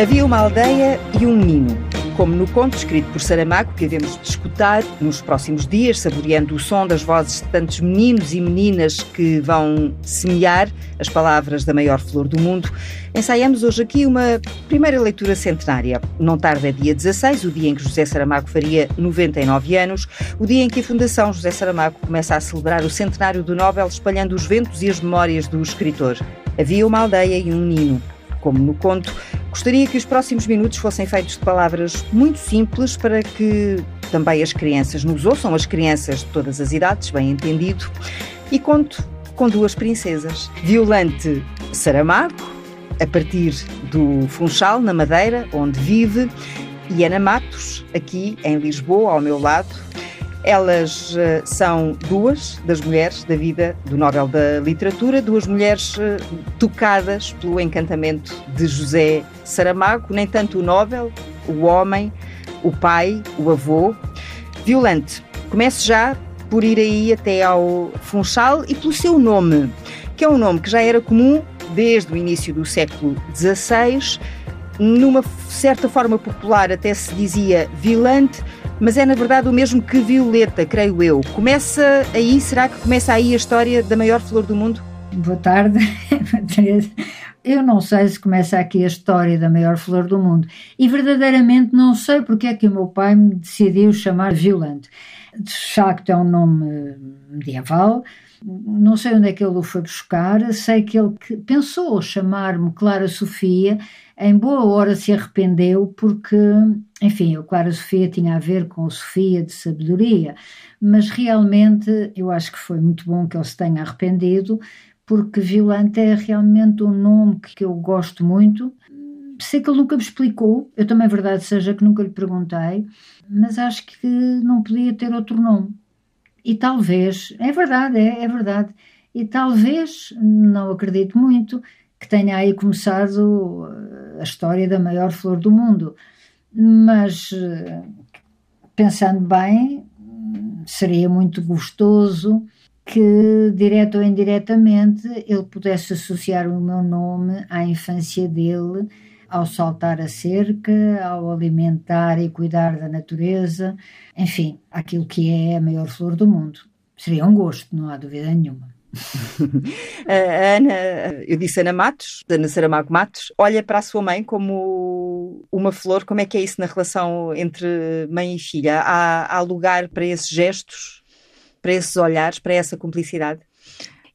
Havia uma aldeia e um menino. Como no conto escrito por Saramago, que devemos de escutar nos próximos dias, saboreando o som das vozes de tantos meninos e meninas que vão semear as palavras da maior flor do mundo, ensaiamos hoje aqui uma primeira leitura centenária. Não tarde é dia 16, o dia em que José Saramago faria 99 anos, o dia em que a Fundação José Saramago começa a celebrar o centenário do Nobel, espalhando os ventos e as memórias do escritor. Havia uma aldeia e um menino. Como no conto, Gostaria que os próximos minutos fossem feitos de palavras muito simples para que também as crianças nos ouçam, as crianças de todas as idades, bem entendido. E conto com duas princesas. Violante Saramago, a partir do Funchal, na Madeira, onde vive, e Ana Matos, aqui em Lisboa, ao meu lado, elas uh, são duas das mulheres da vida do Nobel da Literatura, duas mulheres uh, tocadas pelo encantamento de José Saramago, nem tanto o Nobel, o homem, o pai, o avô. Violante, comece já por ir aí até ao Funchal e pelo seu nome, que é um nome que já era comum desde o início do século XVI. Numa certa forma popular até se dizia Vilante, mas é na verdade o mesmo que Violeta, creio eu. Começa aí, será que começa aí a história da maior flor do mundo? Boa tarde. Eu não sei se começa aqui a história da maior flor do mundo e verdadeiramente não sei porque é que o meu pai me decidiu chamar Violante. De facto é um nome medieval, não sei onde é que ele o foi buscar, sei que ele pensou chamar-me Clara Sofia, em boa hora se arrependeu porque, enfim, o Clara Sofia tinha a ver com Sofia de sabedoria, mas realmente eu acho que foi muito bom que ele se tenha arrependido, porque Violante é realmente um nome que eu gosto muito. Sei que ele nunca me explicou, eu também verdade seja que nunca lhe perguntei, mas acho que não podia ter outro nome. E talvez, é verdade, é, é verdade, e talvez, não acredito muito, que tenha aí começado uh, a história da maior flor do mundo. Mas, uh, pensando bem, seria muito gostoso que, direto ou indiretamente, ele pudesse associar o meu nome à infância dele, ao saltar a cerca, ao alimentar e cuidar da natureza, enfim, aquilo que é a maior flor do mundo. Seria um gosto, não há dúvida nenhuma. a Ana, eu disse Ana Matos, Ana Saramago Matos, olha para a sua mãe como uma flor. Como é que é isso na relação entre mãe e filha? Há, há lugar para esses gestos, para esses olhares, para essa cumplicidade?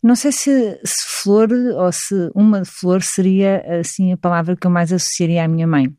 Não sei se, se, flor ou se uma flor seria assim a palavra que eu mais associaria à minha mãe.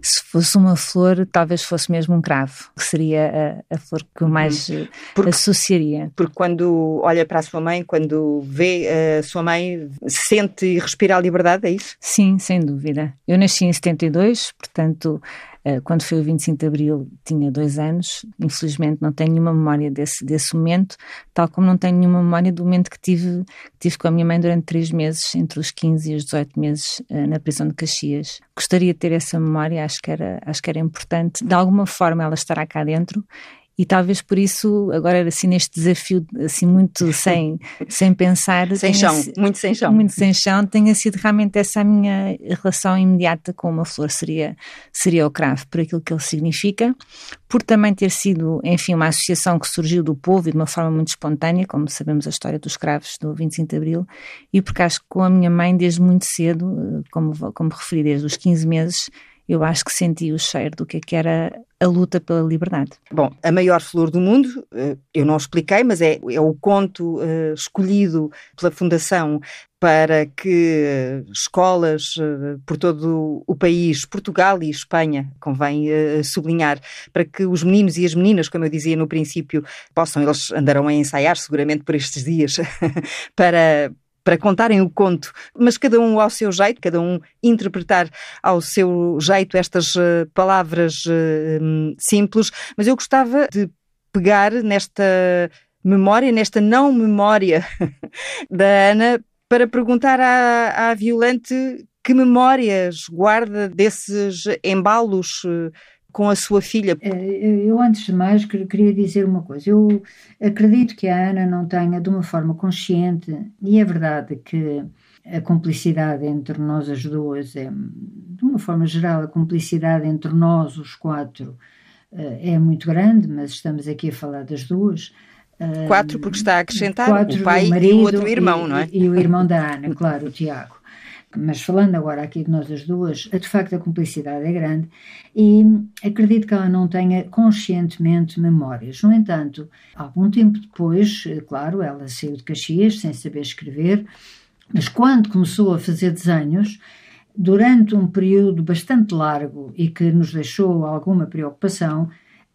Se fosse uma flor, talvez fosse mesmo um cravo, que seria a, a flor que eu uhum. mais uhum. porque, associaria. Porque quando olha para a sua mãe, quando vê a sua mãe, sente e respira a liberdade, é isso? Sim, sem dúvida. Eu nasci em 72, portanto eh, quando foi o 25 de Abril, tinha dois anos. Infelizmente, não tenho nenhuma memória desse, desse momento, tal como não tenho nenhuma memória do momento que tive, que tive com a minha mãe durante três meses, entre os 15 e os 18 meses, eh, na prisão de Caxias. Gostaria de ter essa memória, acho que era, acho que era importante. De alguma forma, ela estará cá dentro e talvez por isso agora assim neste desafio assim muito sem sem pensar sem chão muito sem chão. muito sem chão tenha sido realmente essa a minha relação imediata com uma flor seria seria o cravo por aquilo que ele significa. Por também ter sido enfim uma associação que surgiu do povo e de uma forma muito espontânea como sabemos a história dos cravos do 25 de abril. E porque acho que com a minha mãe desde muito cedo eh, como como referi desde os 15 meses eu acho que senti o cheiro do que, é que era a luta pela liberdade. Bom, a maior flor do mundo, eh, eu não expliquei, mas é, é o conto uh, escolhido pela Fundação para que escolas uh, por todo o país, Portugal e Espanha, convém sublinhar, para que os meninos e as meninas, como eu dizia no princípio, possam, eles andarão a ensaiar seguramente por estes dias, para, para contarem o conto, mas cada um ao seu jeito, cada um interpretar ao seu jeito estas uh, palavras uh, simples. Mas eu gostava de pegar nesta memória, nesta não memória da Ana, para perguntar à, à Violante que memórias guarda desses embalos uh, com a sua filha? Eh, eu, antes de mais, queria dizer uma coisa. Eu acredito que a Ana não tenha, de uma forma consciente, e é verdade que a cumplicidade entre nós as duas é, de uma forma geral, a cumplicidade entre nós, os quatro, eh, é muito grande, mas estamos aqui a falar das duas. Quatro, porque está a acrescentar quatro, o pai e o outro irmão, e, não é? E, e o irmão da Ana, claro, o Tiago. Mas falando agora aqui de nós as duas, de facto a cumplicidade é grande e acredito que ela não tenha conscientemente memórias. No entanto, algum tempo depois, eh, claro, ela saiu de Caxias sem saber escrever, mas quando começou a fazer desenhos, durante um período bastante largo e que nos deixou alguma preocupação,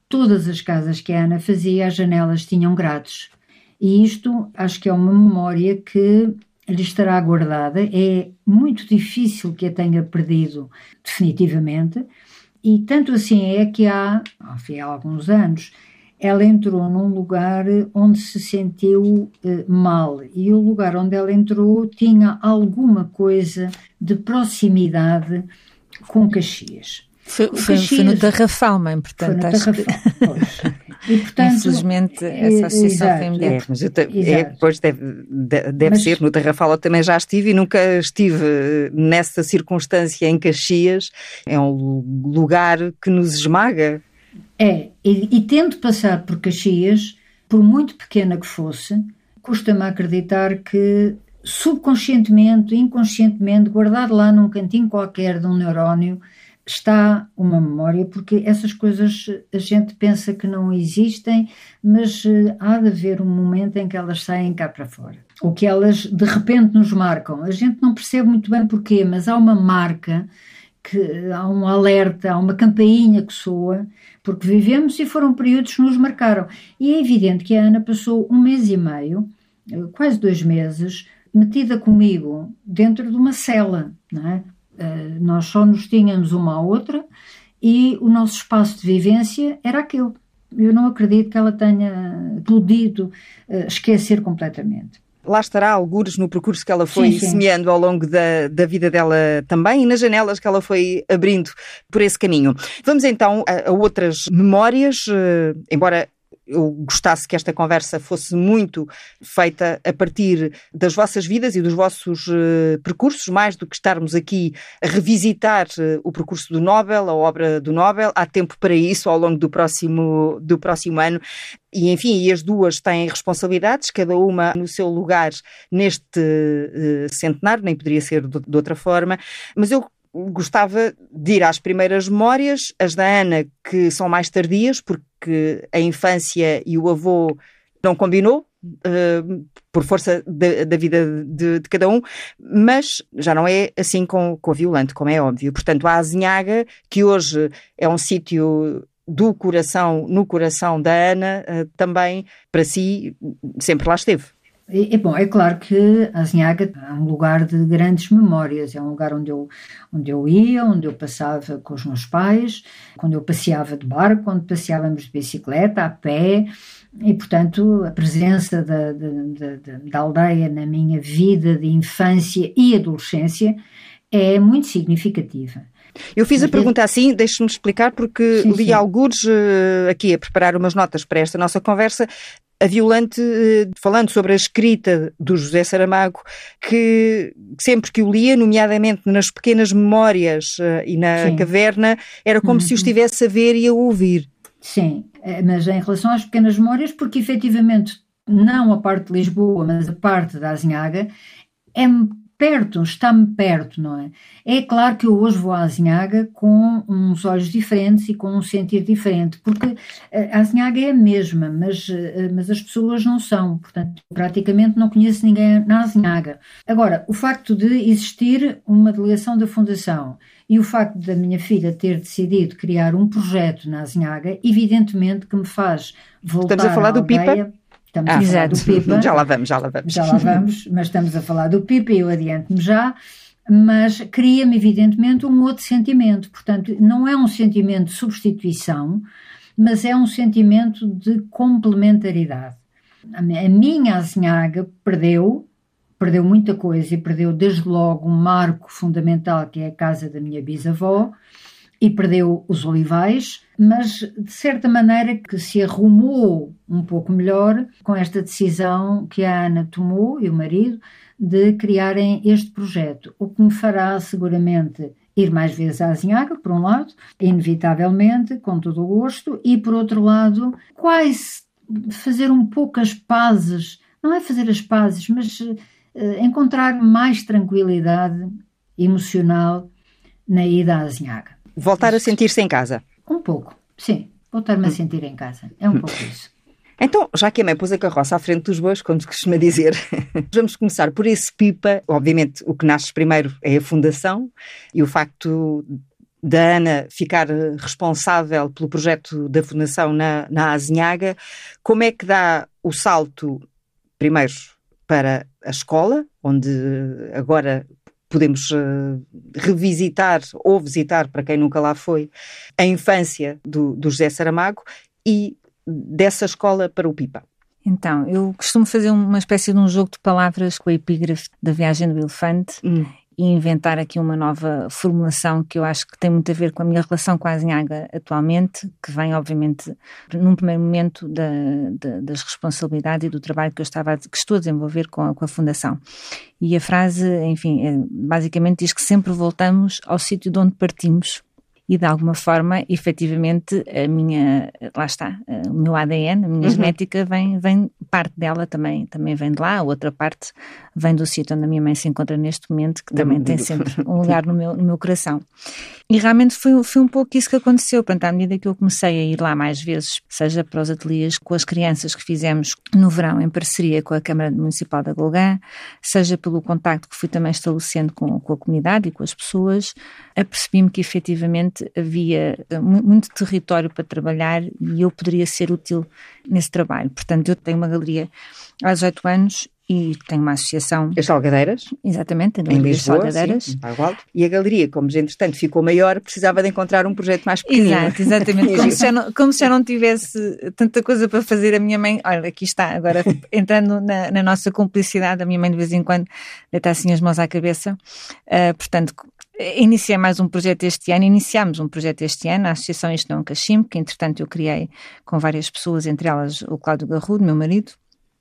todas as casas que a Ana fazia, as janelas tinham grades. E isto acho que é uma memória que lhe estará guardada. É muito difícil que a tenha perdido definitivamente. E tanto assim é que há, enfim, há alguns anos, ela entrou num lugar onde se sentiu eh, mal e o lugar onde ela entrou tinha alguma coisa de proximidade com Caxias. Foi, foi, foi no Tarrafal, mãe, portanto. Foi no acho Tarrafal, que... pois. E, portanto, Infelizmente, essa associação exato, foi mulher. É, mas eu é, depois deve, deve mas, ser, no Tarrafal eu também já estive e nunca estive nessa circunstância em Caxias. É um lugar que nos esmaga. É, e, e tendo passado por Caxias, por muito pequena que fosse, custa-me acreditar que subconscientemente, inconscientemente, guardado lá num cantinho qualquer de um neurónio, está uma memória, porque essas coisas a gente pensa que não existem, mas eh, há de haver um momento em que elas saem cá para fora. Ou que elas de repente nos marcam. A gente não percebe muito bem porquê, mas há uma marca, que há um alerta, há uma campainha que soa, porque vivemos e foram períodos que nos marcaram. E é evidente que a Ana passou um mês e meio, eh, quase dois meses, metida comigo dentro de uma cela, não é? Uh, nós só nos tínhamos uma à outra e o nosso espaço de vivência era aquele. Eu não acredito que ela tenha podido uh, esquecer completamente. Lá estará algures no percurso que ela foi sim, sim. semeando ao longo da, da vida dela também e nas janelas que ela foi abrindo por esse caminho. Vamos então a, a outras memórias, uh, embora eu gostasse que esta conversa fosse muito feita a partir das vossas vidas e dos vossos uh, percursos, mais do que estarmos aqui a revisitar uh, o percurso do Nobel, a obra do Nobel. Há tempo para isso ao longo do próximo, do próximo ano. E, enfim, e as duas têm responsabilidades, cada uma no seu lugar neste uh, centenário, nem poderia ser de, de outra forma. Mas eu gostava de ir às primeiras memórias, as da Ana, que são mais tardias, porque a infância e o avô não combinou, uh, por força da vida de, de, cada um, mas já não é assim com, com a Violante, como é óbvio. Portanto, a Azinhaga, que hoje é um sítio do coração, no coração da Ana, uh, também para si sempre lá esteve. É, é, bom, é claro que Azinhaga é um lugar de grandes memórias, é um lugar onde eu, onde eu ia, onde eu passava com os meus pais, quando eu passeava de barco, onde passeávamos de bicicleta, a pé, e portanto a presença da, da, da, da aldeia na minha vida de infância e adolescência é muito significativa. Eu fiz a pergunta assim, deixe-me explicar, porque sim, li sim. alguns uh, aqui a preparar umas notas para esta nossa conversa, a Violante, eh, falando sobre a escrita do José Saramago, que sempre que o lia, nomeadamente nas pequenas memórias uh, e na Sim. caverna, era como uhum. se o estivesse a ver e a ouvir. Sim, eh, mas em relação às pequenas memórias, porque efetivamente não a parte de Lisboa, mas a parte da Azinhaga, é perto, está-me perto, não é? É claro que eu hoje vou à Azinhaga com uns olhos diferentes e com um sentir diferente, porque eh, a Azinhaga é a mesma, mas, eh, mas as pessoas não são, portanto, praticamente não conheço ninguém na Azinhaga. Agora, o facto de existir uma delegação da Fundação e o facto da minha filha ter decidido criar um projeto na Azinhaga, evidentemente que me faz voltar Estamos a falar do Pipa? Estamos ah, a falar do Pipa. Já lá vamos, já lá vamos. Já lá vamos, mas estamos a falar do Pipa e eu adianto-me já. Mas cria-me, evidentemente, um outro sentimento. Portanto, não é um sentimento de substituição, mas é um sentimento de complementaridade. A minha azinhaga perdeu, perdeu muita coisa e perdeu desde logo um marco fundamental que é a casa da minha bisavó, e perdeu os olivais, mas de certa maneira que se arrumou um pouco melhor com esta decisão que a Ana tomou e o marido de criarem este projeto, o que me fará seguramente ir mais vezes à Azinhaga, por um lado, inevitavelmente, com todo o gosto, e por outro lado, quase fazer um pouco as pazes, não é fazer as pazes, mas uh, encontrar mais tranquilidade emocional na ida à Azinhaga. Voltar a sentir-se em casa? Um pouco, sim. Voltar-me a sentir em casa. É um pouco isso. Então, já que a mãe pôs a carroça à frente dos bois, como se costuma dizer, vamos começar por esse pipa. Obviamente, o que nasce primeiro é a fundação e o facto da Ana ficar responsável pelo projeto da fundação na, na Azinhaga. Como é que dá o salto, primeiro, para a escola, onde agora podemos uh, revisitar ou visitar, para quem nunca lá foi, a infância do, do José Saramago e dessa escola para o Pipa? Então, eu costumo fazer uma espécie de um jogo de palavras com a epígrafe da viagem do elefante hum. E inventar aqui uma nova formulação que eu acho que tem muito a ver com a minha relação com a Azinhaga atualmente, que vem, obviamente, num primeiro momento da, da, das responsabilidades e do trabalho que eu estava que estou a desenvolver com a, com a Fundação. E a frase, enfim, é, basicamente diz que sempre voltamos ao sítio de onde partimos e de alguma forma, efetivamente, a minha, lá está, o meu ADN, a minha uhum. genética vem, vem, parte dela também, também vem de lá, a outra parte vem do sítio onde a minha mãe se encontra neste momento, que também tem sempre um lugar no meu, no meu coração. E realmente foi, foi um pouco isso que aconteceu, portanto, à medida que eu comecei a ir lá mais vezes, seja para os ateliês com as crianças que fizemos no verão em parceria com a Câmara Municipal da Golgã, seja pelo contacto que fui também estabelecendo com, com a comunidade e com as pessoas, apercebi-me que efetivamente havia muito território para trabalhar e eu poderia ser útil nesse trabalho. Portanto, eu tenho uma galeria há 18 anos e tenho uma associação. As Salgadeiras? Exatamente, a Galeria em Lisboa, Salgadeiras. Sim, e a galeria, como entretanto ficou maior, precisava de encontrar um projeto mais pequeno. Exato, exatamente. como, se já não, como se não tivesse tanta coisa para fazer, a minha mãe, olha, aqui está, agora entrando na, na nossa cumplicidade, a minha mãe de vez em quando deita assim as mãos à cabeça. Uh, portanto, Iniciei mais um projeto este ano, iniciámos um projeto este ano, a Associação Isto Não é um Cachimbo, que entretanto eu criei com várias pessoas, entre elas o Cláudio Garrudo, meu marido,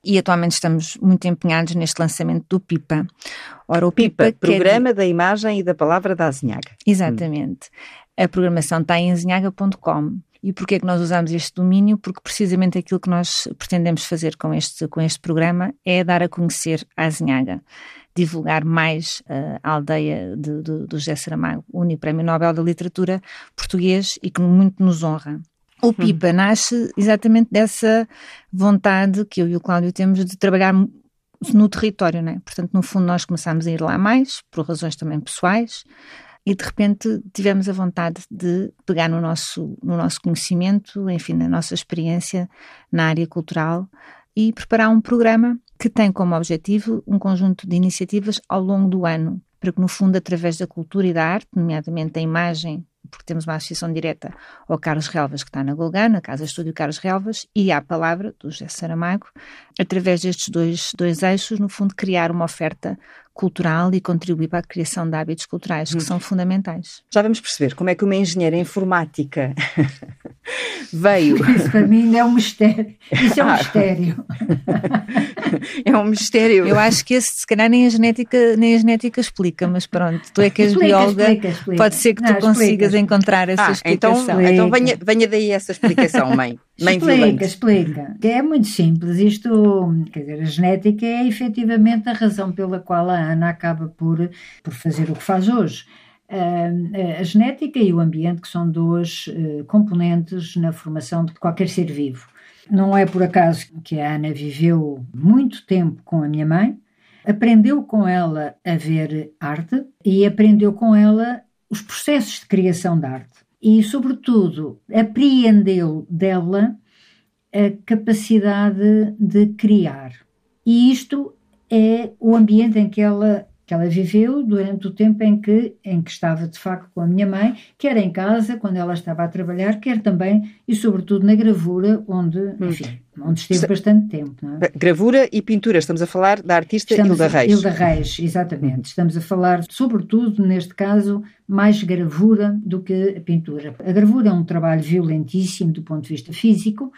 e atualmente estamos muito empenhados neste lançamento do PIPA. Ora, o PIPA, PIPA Programa é de... da Imagem e da Palavra da Azinhaga. Exatamente. Hum. A programação está em azinhaga.com. E porquê é que nós usamos este domínio? Porque precisamente aquilo que nós pretendemos fazer com este, com este programa é dar a conhecer a Azinhaga, divulgar mais uh, a aldeia de, de, do José Saramago, o único Prémio Nobel da Literatura português e que muito nos honra. O Pipa hum. nasce exatamente dessa vontade que eu e o Cláudio temos de trabalhar no território, não é? Portanto, no fundo, nós começámos a ir lá mais, por razões também pessoais, e de repente tivemos a vontade de pegar no nosso, no nosso conhecimento, enfim, na nossa experiência na área cultural e preparar um programa que tem como objetivo um conjunto de iniciativas ao longo do ano, para que, no fundo, através da cultura e da arte, nomeadamente a imagem porque temos uma associação direta ao Carlos Relvas, que está na Golgã, na Casa Estúdio Carlos Relvas, e à palavra do José Saramago, através destes dois, dois eixos, no fundo, criar uma oferta cultural e contribuir para a criação de hábitos culturais, que hum. são fundamentais. Já vamos perceber como é que uma engenheira informática veio. Isso para mim ainda é um mistério. Isso é um ah. mistério. é um mistério. Eu acho que esse, se calhar, nem a genética, nem a genética explica, mas pronto, tu é que és explica, bióloga, explica, explica. pode ser que tu Não, consigas encontrar essa ah, então, explicação. Então, então venha, venha daí essa explicação, mãe. Mãe explica, explica. É muito simples. Isto, quer dizer, a genética é efetivamente a razão pela qual a Ana acaba por, por fazer o que faz hoje. A, a genética e o ambiente, que são dois uh, componentes na formação de qualquer ser vivo. Não é por acaso que a Ana viveu muito tempo com a minha mãe, aprendeu com ela a ver arte e aprendeu com ela os processos de criação de arte e, sobretudo, apreendeu dela a capacidade de criar. E isto é o ambiente em que ela que ela viveu durante o tempo em que, em que estava de facto com a minha mãe, quer em casa, quando ela estava a trabalhar, quer também e sobretudo na gravura, onde, hum. enfim, onde esteve Está... bastante tempo. É? Gravura e pintura, estamos a falar da artista estamos Hilda Reis. Hilda Reis, exatamente. Estamos a falar, sobretudo, neste caso, mais gravura do que pintura. A gravura é um trabalho violentíssimo do ponto de vista físico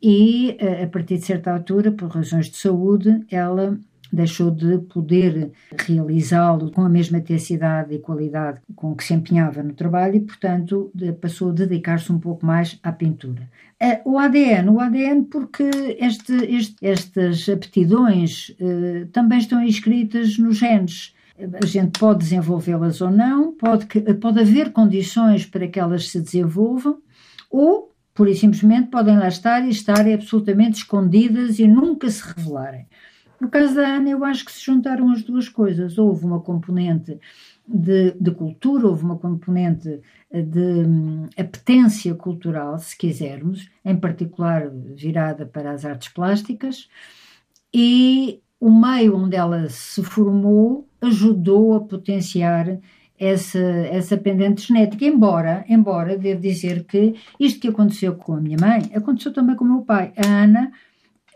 e, eh, a partir de certa altura, por razões de saúde, ela deixou de poder realizá-lo com a mesma intensidade e qualidade com que se empenhava no trabalho e, portanto, passou a dedicar-se um pouco mais à pintura. O ADN, o ADN porque este, este, estas aptidões eh, também estão inscritas nos genes. A gente pode desenvolvê-las ou não, pode, pode haver condições para que elas se desenvolvam, ou, pura e simplesmente, podem lá estar e estarem absolutamente escondidas e nunca se revelarem. No caso da Ana, eu acho que se juntaram as duas coisas. Houve uma componente de, de cultura, houve uma componente de um, apetência cultural, se quisermos, em particular virada para as artes plásticas, e o meio onde ela se formou ajudou a potenciar essa, essa pendente genética, embora, embora devo dizer que isto que aconteceu com a minha mãe, aconteceu também com o meu pai. A Ana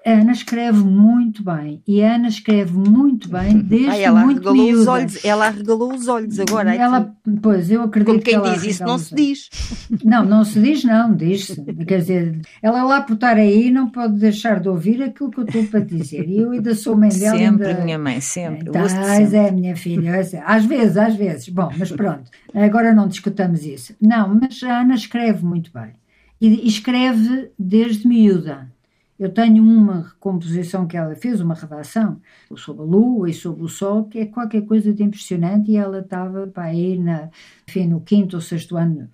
a Ana escreve muito bem e a Ana escreve muito bem desde Ai, ela muito arregalou miúda. os olhos Ela arregalou os olhos agora. Ela, pois, eu acredito Como quem que diz isso não se diz. Não, não se diz não, diz-se. Quer dizer, ela lá por estar aí não pode deixar de ouvir aquilo que eu estou para dizer. E eu ainda sou mãe dela. Sempre, ainda... minha mãe, sempre. Estás, é minha filha. Às vezes, às vezes. Bom, mas pronto, agora não discutamos isso. Não, mas a Ana escreve muito bem. E escreve desde miúda eu tenho uma recomposição que ela fez, uma redação, sobre a Lua e sobre o Sol, que é qualquer coisa de impressionante, e ela estava para aí na, enfim, no quinto ou sexto ano.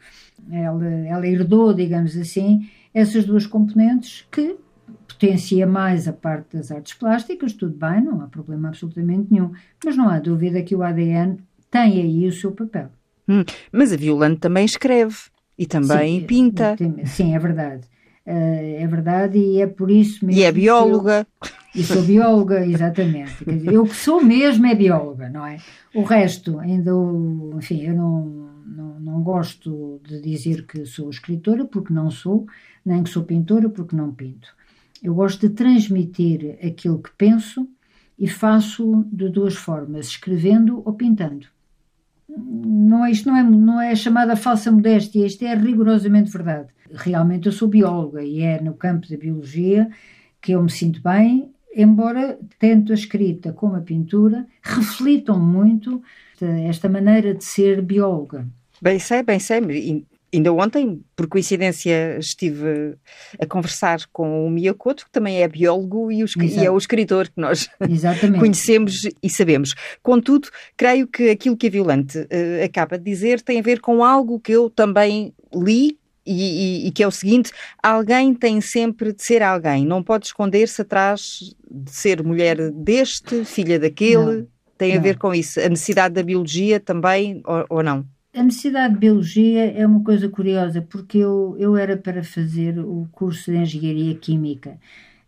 Ela, ela herdou, digamos assim, essas duas componentes que potencia mais a parte das artes plásticas, tudo bem, não há problema absolutamente nenhum, mas não há dúvida que o ADN tem aí o seu papel. Hum, mas a Violante também escreve e também sim, pinta. Sim, é verdade. Uh, é verdade, e é por isso mesmo. E é bióloga. Eu, e sou bióloga, exatamente. Dizer, eu que sou mesmo é bióloga, não é? O resto, ainda, enfim, eu não, não, não gosto de dizer que sou escritora, porque não sou, nem que sou pintora, porque não pinto. Eu gosto de transmitir aquilo que penso e faço de duas formas, escrevendo ou pintando. Não, é, isto não é, não é chamada falsa modéstia, isto é rigorosamente verdade realmente eu sou bióloga e é no campo da biologia que eu me sinto bem, embora tanto a escrita como a pintura reflitam muito esta maneira de ser bióloga. Bem sei, bem sei. Ainda ontem, por coincidência, estive a conversar com o Miyakoto, que também é biólogo e, o, e é o escritor que nós conhecemos e sabemos. Contudo, creio que aquilo que a Violante uh, acaba de dizer tem a ver com algo que eu também li e, e, e, que é o seguinte: alguém tem sempre de ser alguém, não pode esconder-se atrás de ser mulher deste, filha daquele. Não, tem não. a ver com isso. A necessidade da biologia também, ou, ou, não? A necessidade de biologia é uma coisa curiosa, porque eu, eu era para fazer o curso de engenharia química,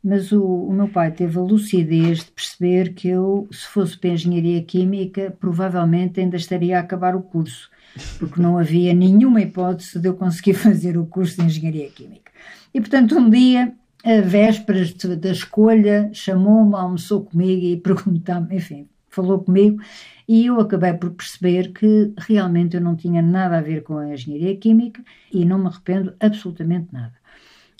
mas o, o meu pai teve a lucidez de perceber que eu, se fosse para engenharia química, provavelmente ainda estaria a acabar o curso porque não havia nenhuma hipótese de eu conseguir fazer o curso de Engenharia Química. E, portanto, um dia, a vésperas da escolha, chamou-me, almoçou comigo e perguntou-me, enfim, falou comigo, e eu acabei por perceber que realmente eu não tinha nada a ver com a Engenharia Química e não me arrependo absolutamente nada.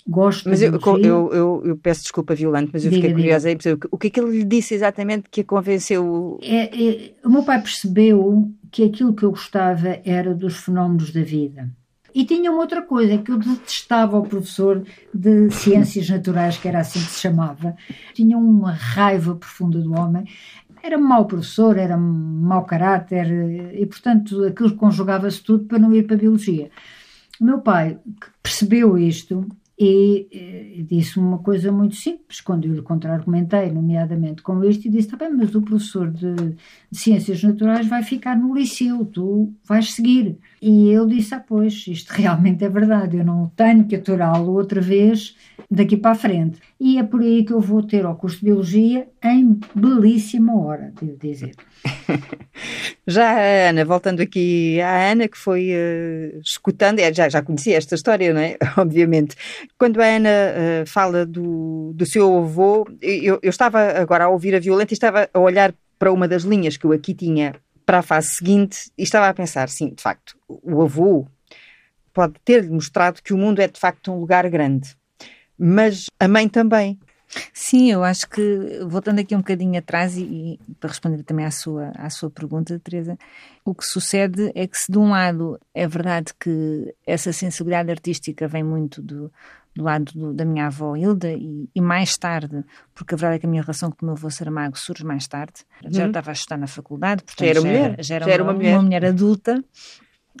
Gosto mas eu, eu, eu, eu, peço desculpa, Violante, mas eu diga, fiquei curiosa aí o que é que ele lhe disse exatamente que a convenceu? É, é, o meu pai percebeu que aquilo que eu gostava era dos fenómenos da vida. E tinha uma outra coisa, que eu detestava o professor de ciências naturais, que era assim que se chamava. Tinha uma raiva profunda do homem. Era mau professor, era mau caráter, e portanto aquilo conjugava-se tudo para não ir para a biologia. O meu pai percebeu isto e, e disse uma coisa muito simples, quando eu lhe contra-argumentei, nomeadamente com isto, e disse: está bem, mas o professor de, de, Ciências Naturais vai ficar no liceu, tu vais seguir. E ele disse: ah, pois, isto realmente é verdade, eu não tenho que aturá-lo outra vez daqui para a frente. E é por aí que eu vou ter ao curso de Biologia em belíssima hora, devo dizer. Já a Ana, voltando aqui à Ana, que foi uh, escutando, é, já, já conhecia esta história, não é? Obviamente. Quando a Ana uh, fala do, do seu avô, eu, eu estava agora a ouvir a Violeta e estava a olhar para uma das linhas que eu aqui tinha para a fase seguinte e estava a pensar, sim, de facto, o avô pode ter-lhe mostrado que o mundo é de facto um lugar grande, mas a mãe também. Sim, eu acho que, voltando aqui um bocadinho atrás e, e, para responder também à sua, à sua pergunta, Teresa, o que sucede é que se de um lado é verdade que essa sensibilidade artística vem muito do, do lado do, da minha avó Hilda e, e, mais tarde, porque a verdade é que a minha relação com o meu avô Saramago surge mais tarde, já uhum. estava a estudar na faculdade, portanto já era, mulher. Já era, já era uma, uma, mulher. uma mulher adulta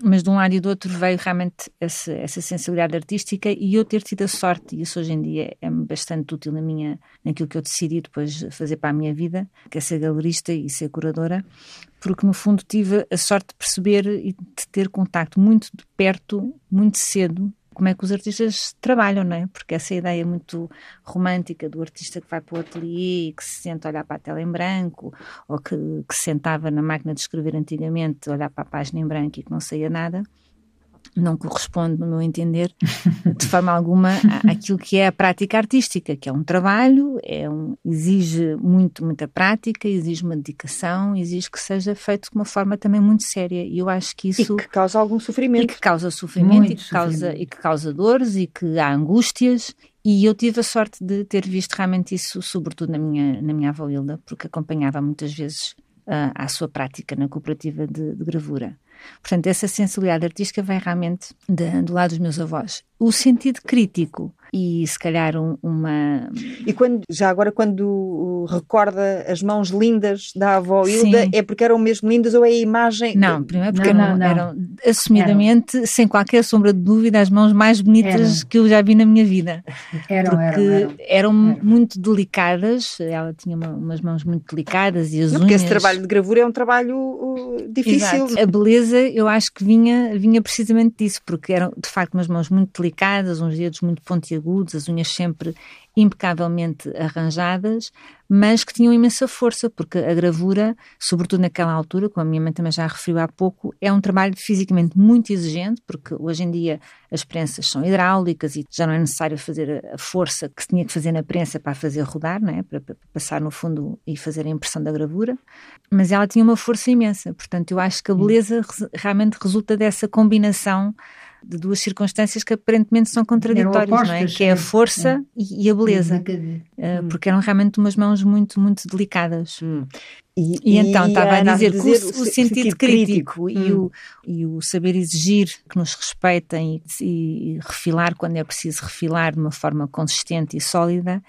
mas de um lado e do outro veio realmente essa, essa, sensibilidade artística e eu ter tido a sorte, e isso hoje em dia é bastante útil na minha, naquilo que eu decidi depois fazer para a minha vida, que é ser galerista e ser curadora, porque no fundo tive a sorte de perceber e de ter contacto muito de perto, muito cedo, como é que os artistas trabalham, não é? Porque essa ideia muito romântica do artista que vai para o ateliê e que se senta a olhar para a tela em branco, ou que, que se sentava na máquina de escrever antigamente, olhar para a página em branco e que não saía nada, não corresponde, no meu entender, de forma alguma àquilo que é a prática artística, que é um trabalho, é um, exige muito, muita prática, exige uma dedicação, exige que seja feito de uma forma também muito séria. E eu acho que isso. E que causa algum sofrimento. E que causa sofrimento, e que, sofrimento. Causa, e que causa dores, e que há angústias. E eu tive a sorte de ter visto realmente isso, sobretudo na minha, na minha avó Hilda, porque acompanhava muitas vezes uh, à sua prática na cooperativa de, de gravura. Portanto, essa sensibilidade artística vem realmente de, do lado dos meus avós. O sentido crítico e se calhar um, uma. E quando, já agora, quando recorda as mãos lindas da avó Hilda, Sim. é porque eram mesmo lindas ou é a imagem? Não, primeiro porque não, eram, não, não. eram, assumidamente, eram. sem qualquer sombra de dúvida, as mãos mais bonitas que eu já vi na minha vida. Eram, porque eram, eram, muito delicadas, ela tinha uma, umas mãos muito delicadas e as não, unhas. Porque esse trabalho de gravura é um trabalho uh, difícil. Exato. A beleza, eu acho que vinha, vinha precisamente disso, porque eram de facto umas mãos muito delicadas, uns dedos muito pontiagudos, as unhas sempre impecavelmente arranjadas, mas que tinham imensa força, porque a gravura, sobretudo naquela altura, como a minha mãe também já referiu há pouco, é um trabalho fisicamente muito exigente, porque hoje em dia as prensas são hidráulicas e já não é necessário fazer a força que se tinha que fazer na prensa para fazer rodar, não é? para, para passar no fundo e fazer a impressão da gravura, mas ela tinha uma força imensa, portanto eu acho que a beleza realmente resulta dessa combinação de duas circunstâncias que aparentemente são contraditórias, opostas, não é? Que é a força é. E, a beleza. Uh, porque eram realmente umas mãos muito, muito delicadas. Hum. E, e, então estava a dizer, que o, o, sentido crítico, crítico. E, hum. o, e o saber exigir que nos respeitem e, e refilar quando é preciso refilar de uma forma consistente e sólida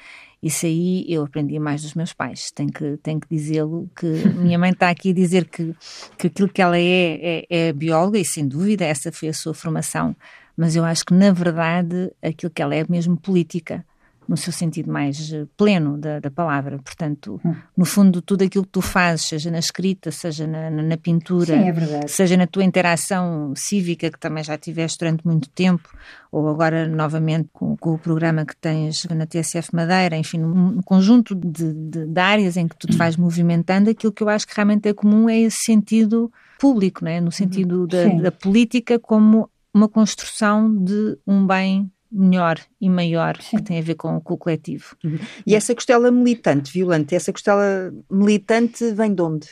isso aí eu aprendi mais dos meus pais, tenho que, tenho que dizê-lo, que minha mãe está aqui a dizer que, que aquilo que ela é, é, é bióloga, e sem dúvida essa foi a sua formação, mas eu acho que na verdade aquilo que ela é mesmo política no seu sentido mais eh, pleno da, da palavra. Portanto, hum. no fundo, tudo aquilo que tu fazes, seja na escrita, seja na, na, na pintura, Sim, é seja na tua interação cívica, que também já tiveste durante muito tempo, ou agora novamente com, com o programa que tens na TSF Madeira, enfim, um conjunto de, de, de, áreas em que tu te vais movimentando, aquilo que eu acho que realmente é comum é esse sentido público, não é? no sentido uhum. da, da política como uma construção de um bem melhor e maior Sim. que tem a ver com, com o coletivo. Uhum. E essa costela militante, violante, essa costela militante vem de onde?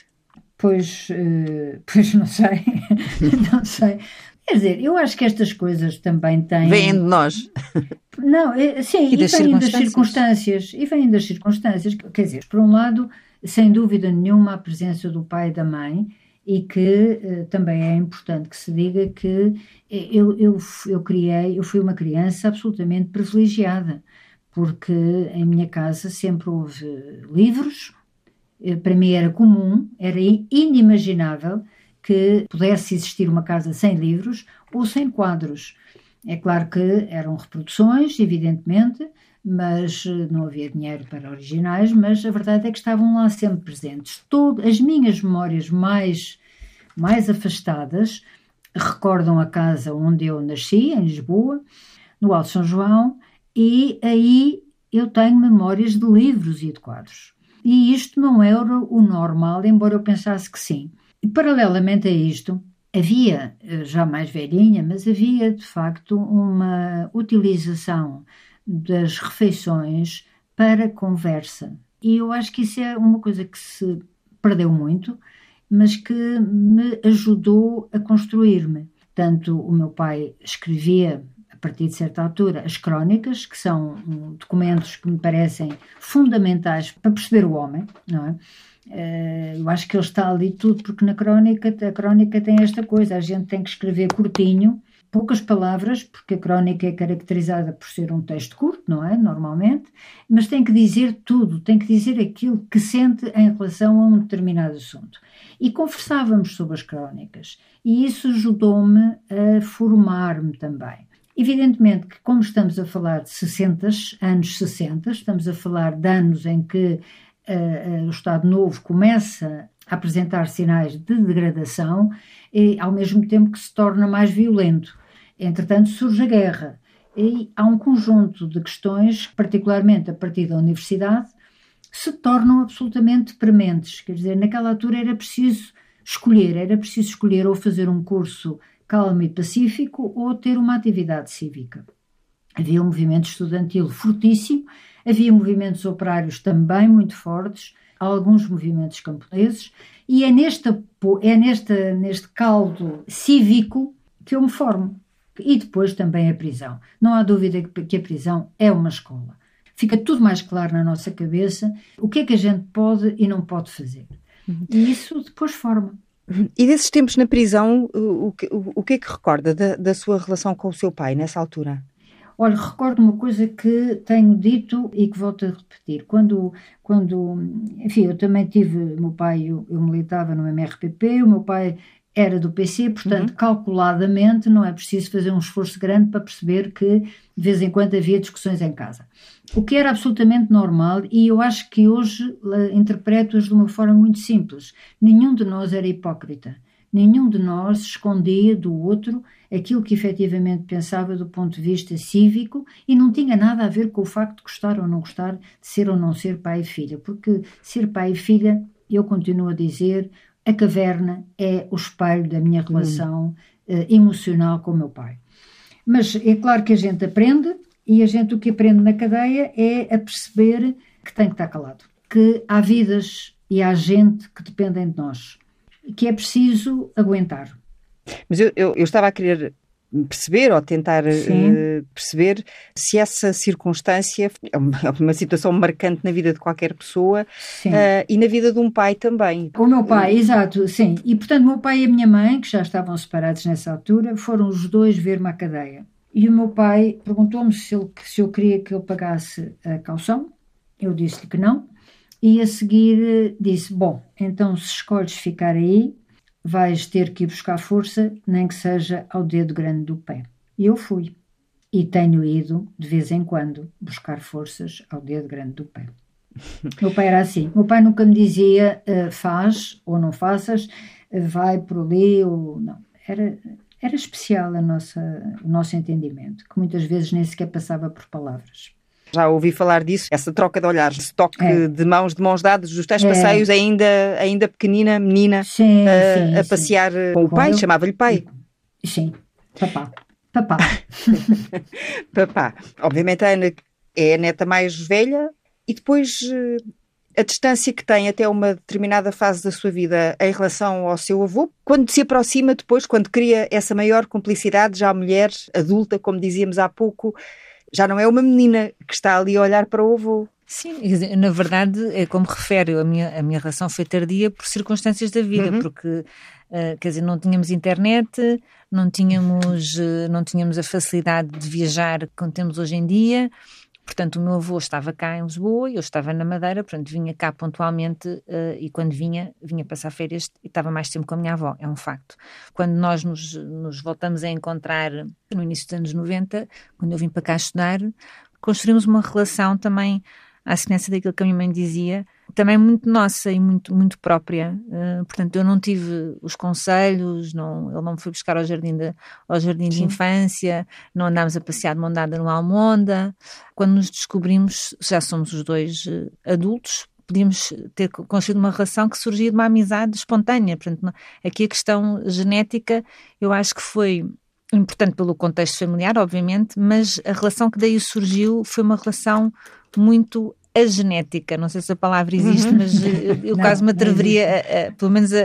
Pois, uh, pois não sei, não sei. Quer dizer, eu acho que estas coisas também têm. Vêm de nós. Não, é, sim, e, e vêm das circunstâncias. E vêm das circunstâncias. Quer dizer, por um lado, sem dúvida nenhuma, a presença do pai e da mãe e que uh, também é importante que se diga que eh, eu, eu, eu criei, eu fui uma criança absolutamente privilegiada, porque em minha casa sempre houve livros, eh, para mim era comum, era inimaginável que pudesse existir uma casa sem livros ou sem quadros. É claro que eram reproduções, evidentemente, mas eh, não havia dinheiro para originais, mas a verdade é que estavam lá sempre presentes. Todo, as minhas memórias mais, mais afastadas recordam a casa onde eu nasci, em Lisboa, no Alto São João, e aí eu tenho memórias de livros e de quadros. E isto não era o normal, embora eu pensasse que sim. E paralelamente a isto, havia, eh, já mais velhinha, mas havia de facto uma utilização das refeições para conversa. E eu acho que isso é uma coisa que se perdeu muito, mas que me ajudou a construir-me. Tanto o meu pai escrevia a partir de certa altura as crónicas, que são documentos que me parecem fundamentais para perceber o homem, não é? Eh, eu acho que ele está ali tudo, porque na crónica, a crónica tem esta coisa, a gente tem que escrever curtinho, poucas palavras, porque a crónica é caracterizada por ser um texto curto, não é? Normalmente, mas tem que dizer tudo, tem que dizer aquilo que sente em relação a um determinado assunto. E conversávamos sobre as crónicas, e isso ajudou-me a formar-me também. Evidentemente que, como estamos a falar de 60, anos 60, estamos a falar de anos em que uh, o Estado Novo começa a apresentar sinais de degradação, e ao mesmo tempo que se torna mais violento. Entretanto, surge a guerra e há um conjunto de questões, particularmente a partir da universidade, se tornam absolutamente prementes. Quer dizer, naquela altura era preciso escolher, era preciso escolher ou fazer um curso calmo e pacífico ou ter uma atividade cívica. Havia um movimento estudantil fortíssimo, havia movimentos operários também muito fortes, alguns movimentos camponeses, e é, nesta, é nesta, neste caldo cívico que eu me formo e depois também a prisão. Não há dúvida que a prisão é uma escola. Fica tudo mais claro na nossa cabeça o que é que a gente pode e não pode fazer. E isso depois forma. E desses tempos na prisão, o, que, o, o que é que recorda da, da sua relação com o seu pai nessa altura? Olha, recordo uma coisa que tenho dito e que volto a repetir. Quando, quando enfim, eu também tive, meu pai, eu, eu militava no MRPP, o meu pai era do PC, portanto, uhum. calculadamente, não é preciso fazer um esforço grande para perceber que de vez em quando havia discussões em casa. O que era absolutamente normal, e eu acho que hoje interpreto-as de uma forma muito simples. Nenhum de nós era hipócrita. Nenhum de nós escondia do outro aquilo que efetivamente pensava do ponto de vista cívico e não tinha nada a ver com o facto de gostar ou não gostar de ser ou não ser pai e filha, porque ser pai e filha, eu continuo a dizer, a caverna é o espelho da minha relação uh, emocional com o meu pai. Mas é claro que a gente aprende e a gente o que aprende na cadeia é a perceber que tem que estar calado, que há vidas e há gente que dependem de nós, que é preciso aguentar. Mas eu, eu, eu estava a querer perceber ou tentar uh, perceber se essa circunstância é uma, é uma, situação marcante na vida de qualquer pessoa uh, e na vida de um pai também. O meu pai, uh, exato, sim. E portanto, meu pai e a minha mãe, que já estavam separados nessa altura, foram os dois ver-me à cadeia. E o meu pai perguntou-me se, se eu queria que eu pagasse a calção. Eu disse-lhe que não. E a seguir disse: Bom, então se escolhes ficar aí, vais ter que ir buscar força, nem que seja ao dedo grande do pé. E eu fui. E tenho ido, de vez em quando, buscar forças ao dedo grande do pé. meu pai era assim. Meu pai nunca me dizia uh, faz ou não faças, uh, vai por ali ou não. Era, era especial a nossa, o nosso entendimento, que muitas vezes nem sequer passava por palavras. Já ouvi falar disso, essa troca de olhares, esse toque é. de mãos, de mãos dadas, dos tais é. passeios, ainda, ainda pequenina, menina, sim, a, sim, a passear sim. com o pai, chamava-lhe pai. Sim, papá. Papá. papá. Obviamente a Ana é a neta mais velha e depois eh, a distância que tem até uma determinada fase da sua vida em relação ao seu avô, quando se aproxima depois, quando cria essa maior cumplicidade, já a mulher adulta, como dizíamos há pouco, já não é uma menina que está ali a olhar para o avô. Sim, na verdade, é como refere, a minha, a minha relação foi tardia por circunstâncias da vida, uhum. porque, uh, quer dizer, não tínhamos internet, não tínhamos, uh, não tínhamos a facilidade de viajar como temos hoje em dia, Portanto, o meu avô estava cá em Lisboa e eu estava na Madeira, portanto, vinha cá pontualmente uh, e quando vinha, vinha passar férias e estava mais tempo com a minha avó, é um facto. Quando nós nos, nos voltamos a encontrar no início dos anos 90, quando eu vim para cá estudar, construímos uma relação também à semelhança daquilo que a minha mãe dizia, também muito nossa e muito, muito própria. Uh, portanto, eu não tive os conselhos, não, ele não me foi buscar ao jardim de, ao jardim de infância, não andámos a passear de mão dada no Almonda. Quando nos descobrimos, já somos os dois uh, adultos, podíamos ter construído uma relação que surgia de uma amizade espontânea. Portanto, aqui a questão genética, eu acho que foi importante pelo contexto familiar, obviamente, mas a relação que daí surgiu foi uma relação muito a genética, não sei se a palavra existe, uhum. mas eh, eu, não, quase me atreveria, a, a, pelo menos, a,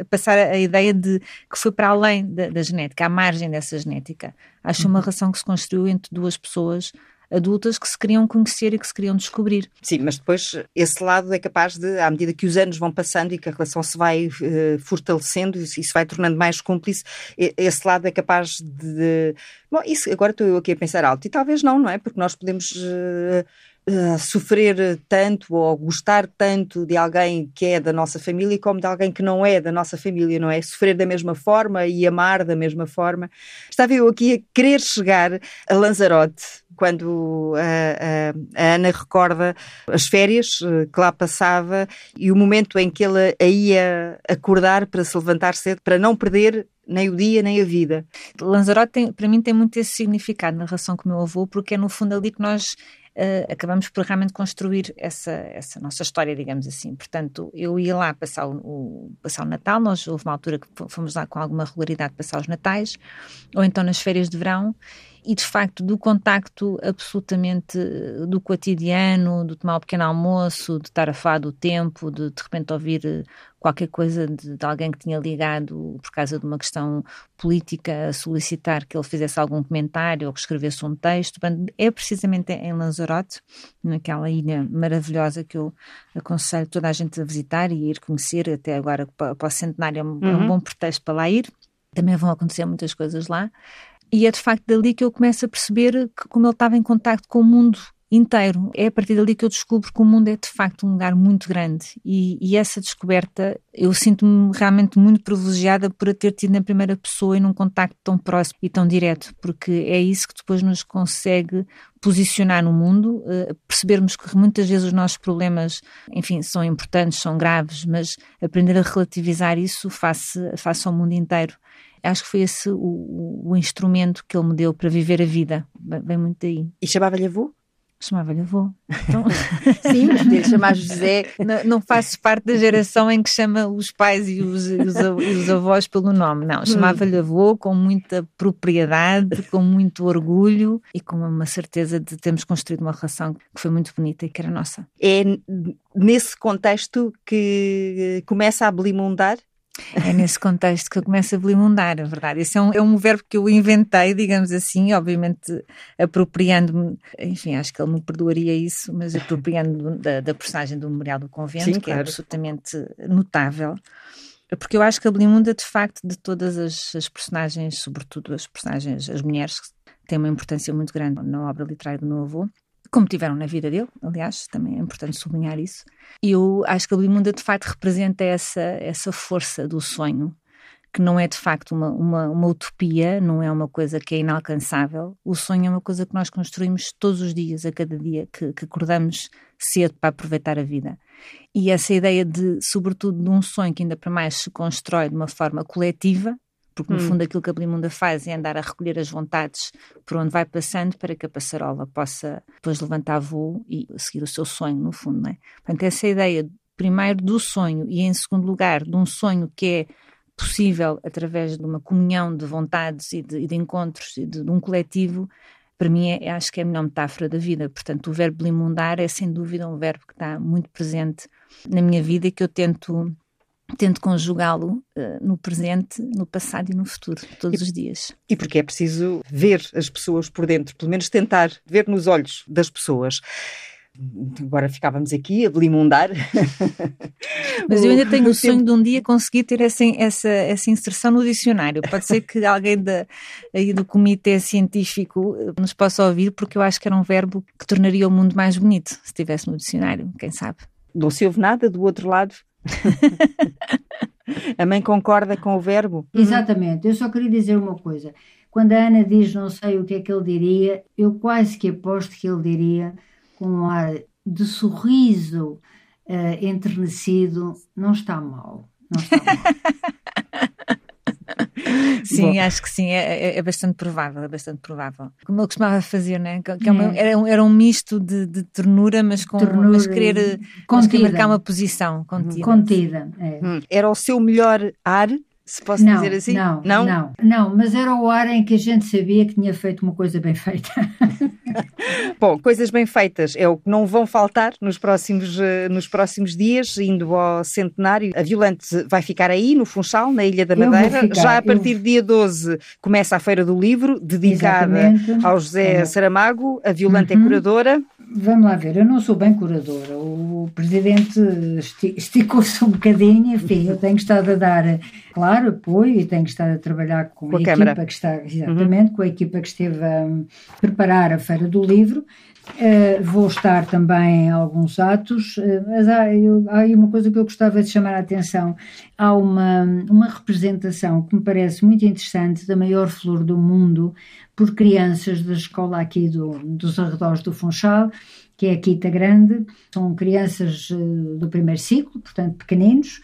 a, passar a ideia de que foi para além da, da genética, à margem dessa genética. Acho uhum. uma relação que se construiu entre duas pessoas adultas que se queriam conhecer e que se queriam descobrir. Sim, mas depois esse lado é capaz de, à medida que os anos vão passando e que a relação se vai uh, fortalecendo e se vai tornando mais cúmplice, esse lado é capaz de. Bom, isso agora estou eu aqui a pensar alto e talvez não, não é? Porque nós podemos. Uh, Uh, sofrer tanto ou gostar tanto de alguém que é da nossa família como de alguém que não é da nossa família, não é? Sofrer da mesma forma e amar da mesma forma. Estava eu aqui a querer chegar a Lanzarote quando a, a, a Ana recorda as férias eh, que lá passava e o momento em que ele a ia acordar para se levantar cedo, para não perder nem o dia nem a vida. Lanzarote, tem, para mim, tem muito esse significado na relação com o meu avô, porque é no fundo ali que nós uh, acabamos por realmente construir essa, essa nossa história, digamos assim. Portanto, eu ia lá passar o, o, passar o Natal, nós houve uma altura que fomos lá com alguma regularidade passar os Natais, ou então nas férias de verão, e de facto do contacto absolutamente do cotidiano, de tomar o um pequeno almoço, de estar a falar do tempo, de de repente ouvir eh, qualquer coisa de, de, alguém que tinha ligado por causa de uma questão política a solicitar que ele fizesse algum comentário ou que escrevesse um texto. É precisamente em Lanzarote, naquela ilha maravilhosa que eu aconselho toda a gente a visitar e ir conhecer, até agora para, para o centenário é um, uhum. é um uhum. bom pretexto para lá ir. Também vão acontecer muitas coisas lá. E é de facto dali que eu começo a perceber que, como ele estava em contacto com o mundo inteiro, é a partir dali que eu descubro que o mundo é de facto um lugar muito grande. E, e essa descoberta, eu sinto-me realmente muito privilegiada por a ter tido na primeira pessoa e num contacto tão próximo e tão direto, porque é isso que depois nos consegue posicionar no mundo, uh, percebermos que muitas vezes os nossos problemas, enfim, são importantes, são graves, mas aprender a relativizar isso face, face ao mundo inteiro acho que foi esse o, o, instrumento que ele me deu para viver a vida. Vem muito daí. E chamava-lhe avô? Chamava-lhe avô. Então... Sim, mas podia chamar José. Não, não faço parte da geração em que chama os pais e os, os, os avós pelo nome. Não, chamava-lhe avô com muita propriedade, com muito orgulho e com uma certeza de termos construído uma relação que foi muito bonita e que era nossa. É nesse contexto que começa a belimundar é nesse contexto que eu começo a belimundar, a verdade. Esse é um, é um verbo que eu inventei, digamos assim, obviamente apropriando-me, enfim, acho que ele me perdoaria isso, mas apropriando da, da personagem do Memorial do Convento, Sim, que é claro. é absolutamente notável. Porque eu acho que a Belimunda, de facto, de todas as, as personagens, sobretudo as personagens, as mulheres, tem uma importância muito grande na obra literária do meu avô como tiveram na vida dele, aliás, também é importante sublinhar isso. E eu acho que a Bimunda de facto representa essa, essa força do sonho, que não é de facto uma, uma, uma, utopia, não é uma coisa que é inalcançável. O sonho é uma coisa que nós construímos todos os dias, a cada dia que, que acordamos cedo para aproveitar a vida. E essa ideia de, sobretudo, de um sonho que ainda para mais se constrói de uma forma coletiva, porque no hum. fundo aquilo que a Belimunda faz é andar a recolher as vontades por onde vai passando para que a passarola possa depois levantar voo e seguir o seu sonho, no fundo, não é? Portanto, essa ideia, primeiro, do sonho e, em segundo lugar, de um sonho que é possível através de uma comunhão de vontades e de, e de encontros e de, de, um coletivo, para mim é, acho que é a melhor metáfora da vida. Portanto, o verbo limundar é sem dúvida um verbo que está muito presente na minha vida e que eu tento tento conjugá-lo uh, no presente, no passado e no futuro, todos e, os dias. E porque é preciso ver as pessoas por dentro, pelo menos tentar ver nos olhos das pessoas. Agora ficávamos aqui a belimundar. Mas eu ainda tenho o, sonho de um dia conseguir ter essa, essa, essa inserção no dicionário. Pode ser que alguém da, aí do comitê científico eh, nos possa ouvir, porque eu acho que era um verbo que tornaria o mundo mais bonito se estivesse no dicionário, quem sabe. Não se ouve nada do outro lado a mãe concorda com o verbo? Exatamente. Eu só queria dizer uma coisa. Quando a Ana diz não sei o que é que ele diria, eu quase que aposto que ele diria com um ar de sorriso uh, enternecido: não está mal. Não está mal. Sim, Bom. acho que sim, é, é, é, bastante provável, é bastante provável. Como ele costumava fazer, né? Que é uma, é. era, um, era um misto de, de ternura, mas com ternura, mas querer, mas querer marcar uma posição contida. Contida. É. Hum. Era o seu melhor ar se posso não, dizer assim? Não, não, não, não, mas era o ar em que a gente sabia que tinha feito uma coisa bem feita. Bom, coisas bem feitas é o que não vão faltar nos próximos, eh, nos próximos dias, indo ao centenário. A Violante vai ficar aí, no Funchal, na Ilha da Madeira. Ficar, Já a partir eu... do dia 12 começa a Feira do Livro, dedicada Exatamente. ao José é. Saramago. A Violante é uhum. é curadora. Vamos lá ver, eu não sou bem curadora. O presidente esticou-se um bocadinho, enfim, eu tenho estado a dar, claro, apoio e tenho estado a trabalhar com, com a, a equipa que está, exatamente, uhum. com a equipa que esteve a preparar a Feira do Livro. Uh, vou estar também em alguns atos, uh, mas há, eu, há aí uma coisa que eu gostava de chamar a atenção. Há uma, uma representação que me parece muito interessante da maior flor do mundo por crianças da escola aqui do, dos arredores do Funchal, que é a Quita Grande. São crianças uh, do primeiro ciclo, portanto pequeninos,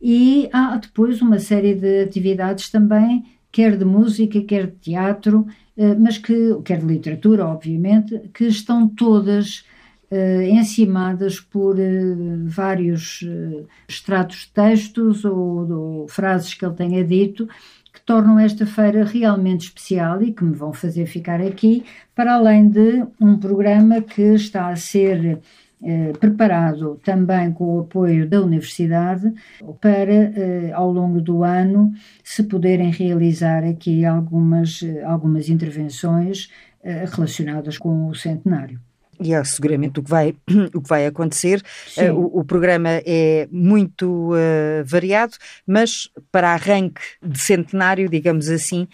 e há depois uma série de atividades também, quer de música, quer de teatro, eh, mas que, quer de literatura, obviamente, que estão todas uh, encimadas por uh, vários uh, extratos de textos ou, ou, frases que ele tenha dito tornam esta feira realmente especial e que me vão fazer ficar aqui, para além de um programa que está a ser eh, preparado também com o apoio da Universidade para, eh, ao longo do ano, se poderem realizar aqui algumas, eh, algumas intervenções relacionadas com o centenário e é seguramente o que vai, o que vai acontecer. Uh, o, o, programa é muito uh, variado, mas para arranque de centenário, digamos assim,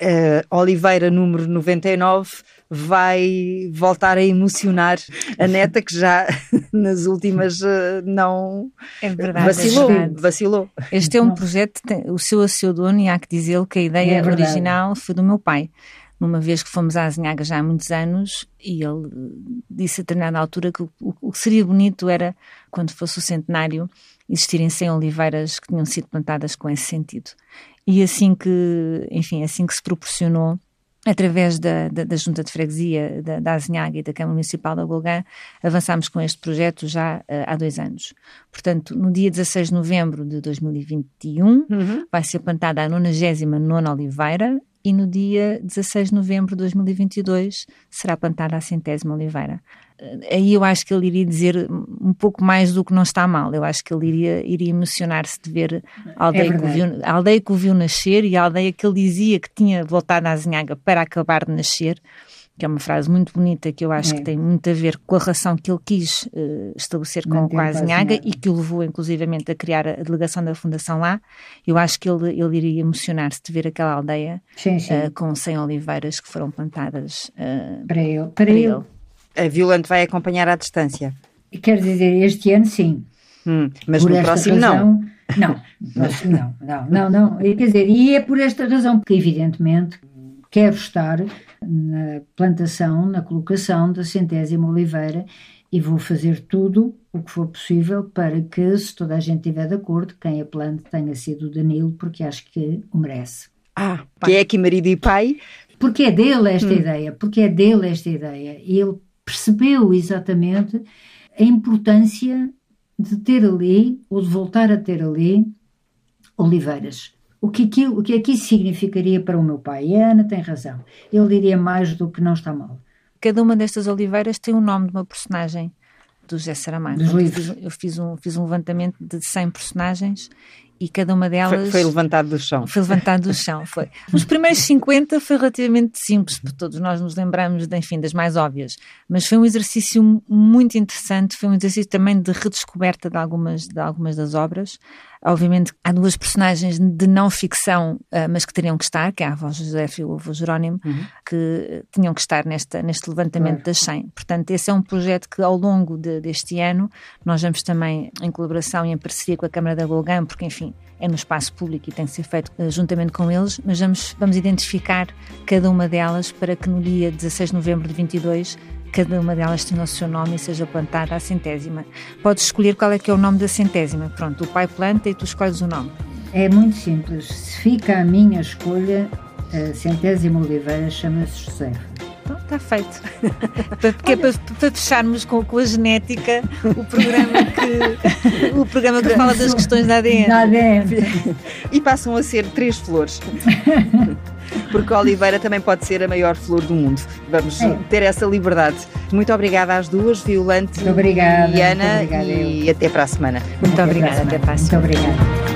uh, Oliveira número 99 vai voltar a emocionar a neta que já nas últimas não é verdade, vacilou, é verdade. vacilou. Este é um projeto, o seu a seu dono e há que dizê-lo que a ideia é original foi do meu pai. Numa vez que fomos à Azinhaga já há muitos anos e ele disse a determinada altura que o, o que seria bonito era, quando fosse o centenário, existirem 100 oliveiras que tinham sido plantadas com esse sentido. E assim que, enfim, assim que se proporcionou, através da, da, da, Junta de Freguesia da, da Azinhaga e da Câmara Municipal da Golgã, avançámos com este projeto já uh, há dois anos. Portanto, no dia 16 de novembro de 2021, uhum. vai ser plantada a 99 oliveira e no dia 16 de novembro de 2022 será plantada a centésima oliveira. Eh, aí eu acho que ele iria dizer um pouco mais do que não está mal. Eu acho que ele iria, iria emocionar-se de ver a aldeia, é que viu, a aldeia que o viu nascer e a aldeia que ele dizia que tinha voltado à Azinhaga para acabar de nascer que é uma frase muito bonita que eu acho é. que tem muito a ver com a relação que ele quis uh, estabelecer com, com a Azinhaga e que o levou inclusivamente a criar a delegação da Fundação lá. Eu acho que ele, ele iria emocionar-se de ver aquela aldeia sim, sim. Uh, com 100 oliveiras que foram plantadas uh, para, ele, para, para ele. ele. A Violante vai acompanhar à distância. Quer dizer, este ano sim. Hum, mas por no próximo razão, não. Não, não, não, não, não. Quer dizer, e é por esta razão, porque evidentemente quero estar na plantação, na colocação da centésima oliveira e vou fazer tudo o que for possível para que, se toda a gente estiver de acordo, quem a plante tenha sido o Danilo, porque acho que o merece. Ah, que é aqui marido e pai. Porque é dele esta hum. ideia, porque é dele esta ideia. E ele percebeu exatamente a importância de ter ali, ou de voltar a ter ali, oliveiras o que, aquilo, o que aqui significaria para o meu pai. E a Ana tem razão. Ele diria mais do que não está mal. Cada uma destas oliveiras tem o nome de uma personagem do José Saramago. Dos livros. Eu fiz um, fiz um levantamento de 100 personagens e cada uma delas. Foi, foi levantado do chão. Foi levantado do chão, foi. Os primeiros 50 foi relativamente simples, porque todos nós nos lembramos, enfim, das mais óbvias, mas foi um exercício muito interessante, foi um exercício também de redescoberta de algumas, de algumas das obras. Obviamente há duas personagens de não ficção, uh, mas que teriam que estar, que é a avó José e o avô Jerónimo, uhum. que tinham que estar nesta, neste levantamento das 100. Portanto, esse é um projeto que ao longo de, deste ano nós vamos também em colaboração e em parceria com a Câmara da Golgã, porque enfim, é no espaço público e tem que ser feito uh, juntamente com eles, mas vamos, vamos identificar cada uma delas para que no dia 16 de novembro de 22 cada uma delas tenha o seu nome e seja plantada a centésima. Podes escolher qual é que é o nome da centésima. Pronto, o pai planta e tu escolhes o nome. É muito simples. Se fica a minha escolha, a centésima Oliveira chama-se Josefa. Então, está feito. Porque é para, para fecharmos com, com, a genética o programa que, o programa que fala das questões da ADN. Da ADN. E passam a ser três flores. Porque a Oliveira também pode ser a maior flor do mundo. Vamos é. ter essa liberdade. Muito obrigada às duas, Violante obrigada, e Ana. Obrigada, e até para a semana. Muito, muito obrigada. Até para a semana. Muito obrigada.